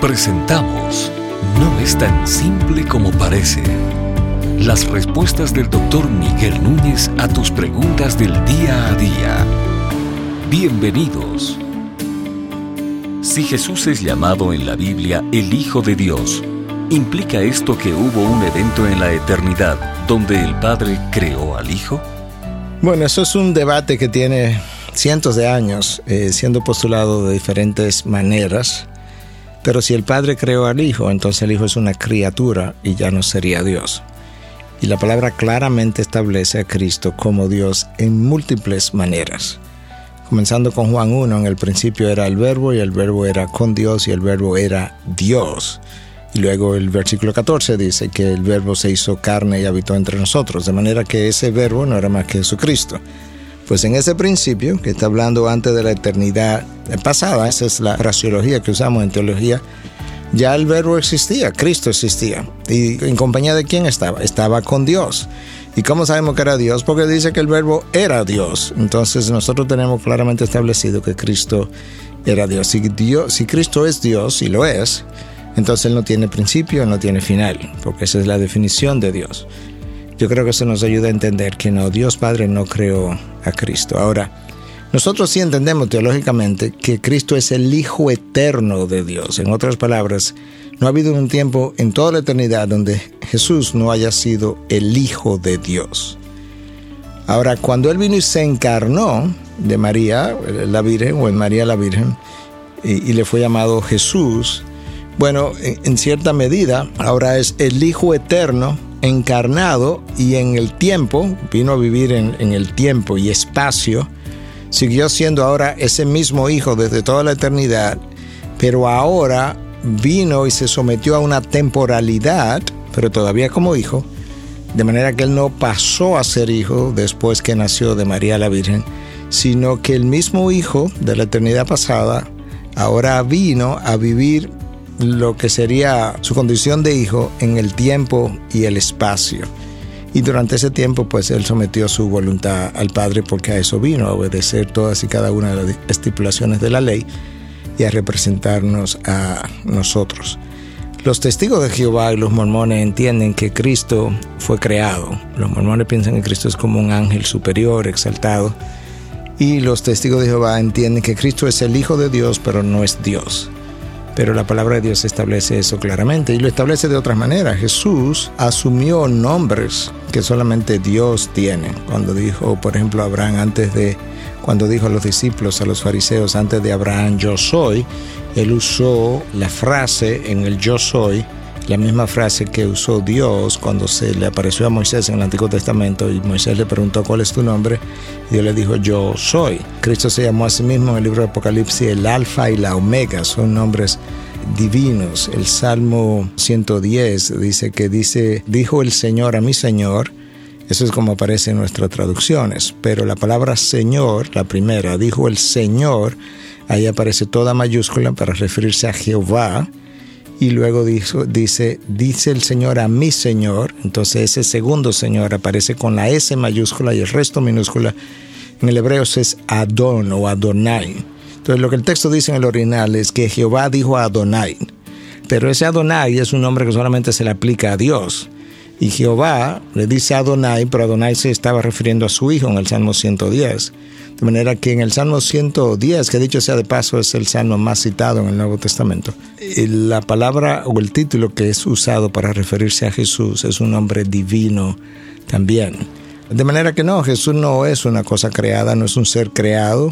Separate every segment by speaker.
Speaker 1: Presentamos No es tan simple como parece. Las respuestas del doctor Miguel Núñez a tus preguntas del día a día. Bienvenidos. Si Jesús es llamado en la Biblia el Hijo de Dios, ¿implica esto que hubo un evento en la eternidad donde el Padre creó al Hijo?
Speaker 2: Bueno, eso es un debate que tiene cientos de años eh, siendo postulado de diferentes maneras. Pero si el Padre creó al Hijo, entonces el Hijo es una criatura y ya no sería Dios. Y la palabra claramente establece a Cristo como Dios en múltiples maneras. Comenzando con Juan 1, en el principio era el verbo y el verbo era con Dios y el verbo era Dios. Y luego el versículo 14 dice que el verbo se hizo carne y habitó entre nosotros, de manera que ese verbo no era más que Jesucristo. Pues en ese principio, que está hablando antes de la eternidad pasada, esa es la fraseología que usamos en teología, ya el verbo existía, Cristo existía. ¿Y en compañía de quién estaba? Estaba con Dios. ¿Y cómo sabemos que era Dios? Porque dice que el verbo era Dios. Entonces nosotros tenemos claramente establecido que Cristo era Dios. Si, Dios, si Cristo es Dios, y lo es, entonces Él no tiene principio, no tiene final, porque esa es la definición de Dios. Yo creo que eso nos ayuda a entender que no, Dios Padre no creó a Cristo. Ahora, nosotros sí entendemos teológicamente que Cristo es el Hijo eterno de Dios. En otras palabras, no ha habido un tiempo en toda la eternidad donde Jesús no haya sido el Hijo de Dios. Ahora, cuando Él vino y se encarnó de María, la Virgen, o en María la Virgen, y, le fue llamado Jesús, bueno, en cierta medida, ahora es el Hijo eterno encarnado y en el tiempo, vino a vivir en, el tiempo y espacio, siguió siendo ahora ese mismo hijo desde toda la eternidad, pero ahora vino y se sometió a una temporalidad, pero todavía como hijo, de manera que él no pasó a ser hijo después que nació de María la Virgen, sino que el mismo hijo de la eternidad pasada ahora vino a vivir lo que sería su condición de hijo en el tiempo y el espacio. Y durante ese tiempo, pues él sometió su voluntad al Padre porque a eso vino, a obedecer todas y cada una de las estipulaciones de la ley y a representarnos a nosotros. Los testigos de Jehová y los mormones entienden que Cristo fue creado. Los mormones piensan que Cristo es como un ángel superior, exaltado. Y los testigos de Jehová entienden que Cristo es el Hijo de Dios, pero no es Dios. Pero la palabra de Dios establece eso claramente y lo establece de otras maneras. Jesús asumió nombres que solamente Dios tiene. Cuando dijo, por ejemplo, Abraham antes de, cuando dijo a los discípulos, a los fariseos, antes de Abraham, yo soy, él usó la frase en el yo soy la misma frase que usó Dios cuando se le apareció a Moisés en el Antiguo Testamento y Moisés le preguntó cuál es tu nombre, y Dios le dijo yo soy. Cristo se llamó a sí mismo en el libro de Apocalipsis el Alfa y la Omega, son nombres divinos. El Salmo 110 dice que dice, dijo el Señor a mi Señor, eso es como aparece en nuestras traducciones, pero la palabra Señor, la primera, dijo el Señor, ahí aparece toda mayúscula para referirse a Jehová, y luego dice, dice el Señor a mi Señor, entonces ese segundo Señor aparece con la S mayúscula y el resto minúscula. En el hebreo es Adon o Adonai. Entonces lo que el texto dice en el original es que Jehová dijo a Adonai, pero ese Adonai es un nombre que solamente se le aplica a Dios. Y Jehová le dice a Adonai, pero Adonai se estaba refiriendo a su hijo en el Salmo 110. De manera que en el Salmo 110, que dicho sea de paso es el salmo más citado en el Nuevo Testamento, la palabra o el título que es usado para referirse a Jesús es un nombre divino también. De manera que no, Jesús no es una cosa creada, no es un ser creado,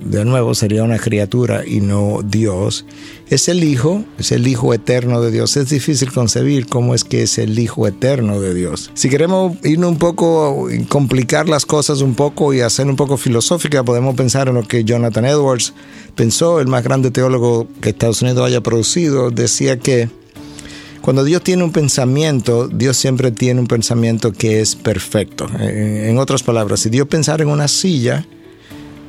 Speaker 2: de nuevo sería una criatura y no Dios, es el Hijo, es el Hijo eterno de Dios. Es difícil concebir cómo es que es el Hijo eterno de Dios. Si queremos ir un poco, complicar las cosas un poco y hacer un poco filosófica, podemos pensar en lo que Jonathan Edwards pensó, el más grande teólogo que Estados Unidos haya producido, decía que cuando Dios tiene un pensamiento, Dios siempre tiene un pensamiento que es perfecto. En otras palabras, si Dios pensara en una silla,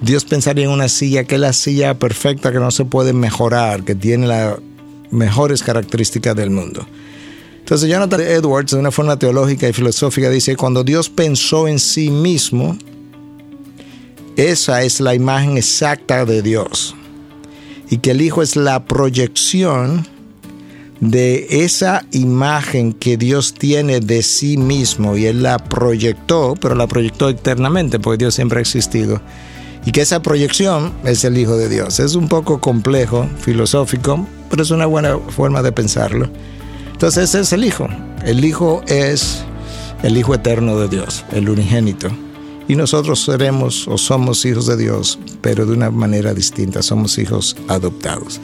Speaker 2: Dios pensaría en una silla que es la silla perfecta, que no se puede mejorar, que tiene las mejores características del mundo. Entonces Jonathan Edwards, de una forma teológica y filosófica, dice, cuando Dios pensó en sí mismo, esa es la imagen exacta de Dios. Y que el Hijo es la proyección de esa imagen que Dios tiene de sí mismo y Él la proyectó, pero la proyectó eternamente porque Dios siempre ha existido. Y que esa proyección es el Hijo de Dios. Es un poco complejo, filosófico, pero es una buena forma de pensarlo. Entonces es el Hijo. El Hijo es el Hijo eterno de Dios, el unigénito. Y nosotros seremos o somos hijos de Dios, pero de una manera distinta. Somos hijos adoptados.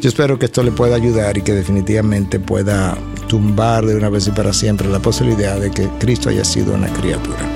Speaker 2: Yo espero que esto le pueda ayudar y que definitivamente pueda tumbar de una vez y para siempre la posibilidad de que Cristo haya sido una criatura.